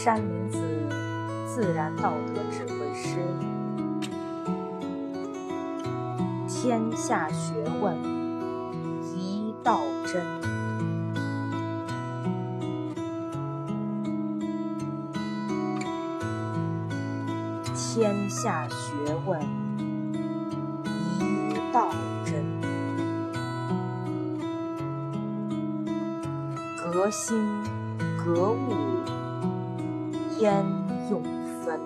山林子自然道德智慧师，天下学问一道真，天下学问一道真，革新革物焉用分？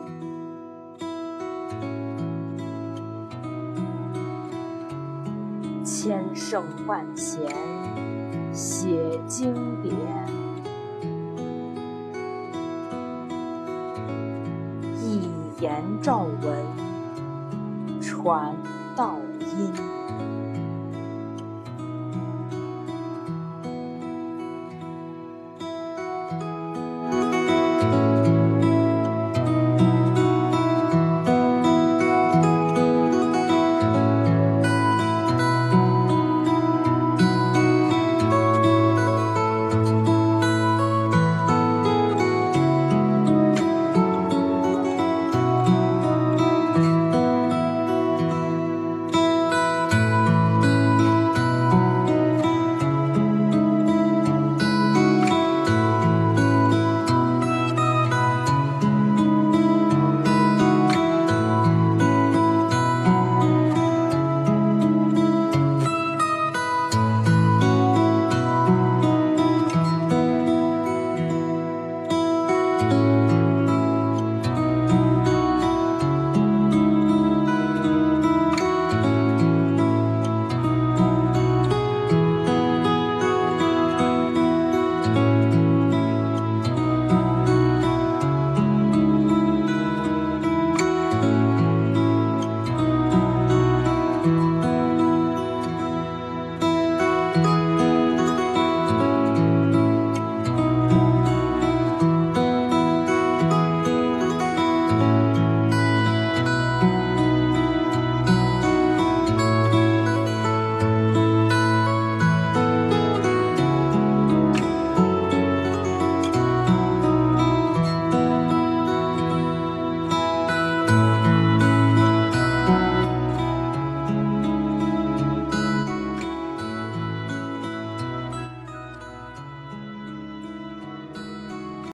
千圣万贤写经典，一言照文传道音。